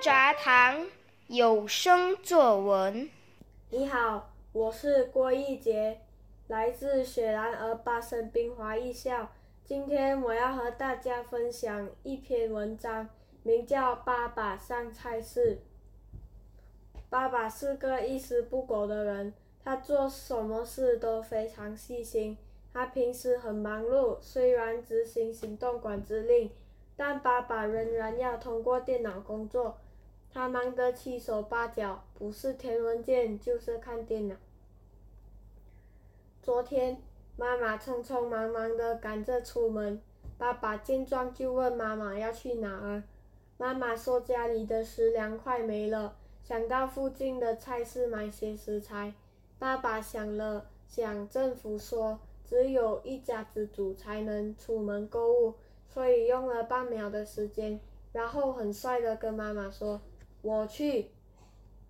堂有声作文。你好，我是郭义杰，来自雪兰莪巴生滨华艺校。今天我要和大家分享一篇文章，名叫《爸爸上菜市》。爸爸是个一丝不苟的人，他做什么事都非常细心。他平时很忙碌，虽然执行行动管制令，但爸爸仍然要通过电脑工作。他忙得七手八脚，不是填文件就是看电脑。昨天，妈妈匆匆忙忙地赶着出门，爸爸见状就问妈妈要去哪儿。妈妈说家里的食粮快没了，想到附近的菜市买些食材。爸爸想了想，政府说只有一家之主才能出门购物，所以用了半秒的时间，然后很帅地跟妈妈说。我去，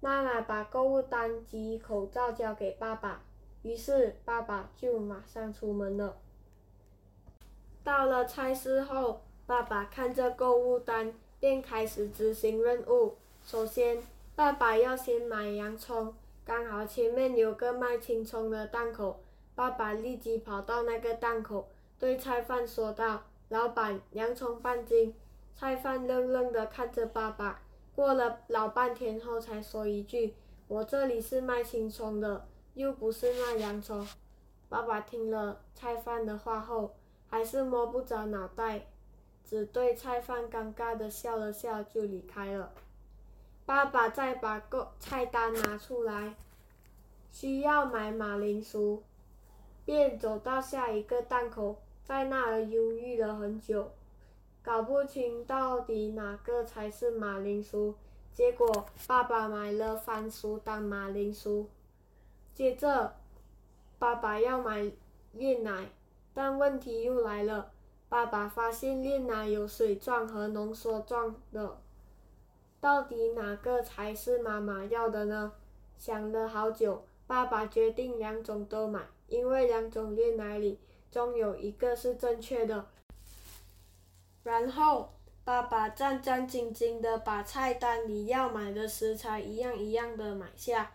妈妈把购物单及口罩交给爸爸，于是爸爸就马上出门了。到了菜市后，爸爸看着购物单，便开始执行任务。首先，爸爸要先买洋葱，刚好前面有个卖青葱的档口，爸爸立即跑到那个档口，对菜贩说道：“老板，洋葱半斤。”菜贩愣愣地看着爸爸。过了老半天后，才说一句：“我这里是卖青葱的，又不是卖洋葱。”爸爸听了菜贩的话后，还是摸不着脑袋，只对菜贩尴尬的笑了笑，就离开了。爸爸再把购菜单拿出来，需要买马铃薯，便走到下一个档口，在那儿犹豫了很久。搞不清到底哪个才是马铃薯，结果爸爸买了番薯当马铃薯。接着，爸爸要买炼奶，但问题又来了，爸爸发现炼奶有水状和浓缩状的，到底哪个才是妈妈要的呢？想了好久，爸爸决定两种都买，因为两种炼奶里总有一个是正确的。然后，爸爸战战兢兢地把菜单里要买的食材一样一样的买下。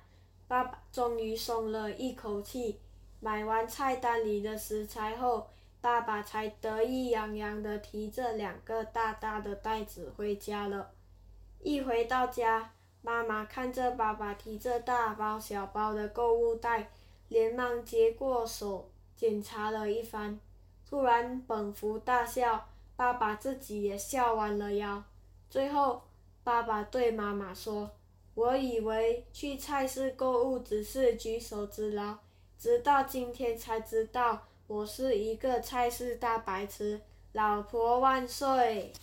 爸爸终于松了一口气。买完菜单里的食材后，爸爸才得意洋洋地提着两个大大的袋子回家了。一回到家，妈妈看着爸爸提着大包小包的购物袋，连忙接过手检查了一番，突然捧腹大笑。爸爸自己也笑弯了腰。最后，爸爸对妈妈说：“我以为去菜市购物只是举手之劳，直到今天才知道我是一个菜市大白痴。”老婆万岁！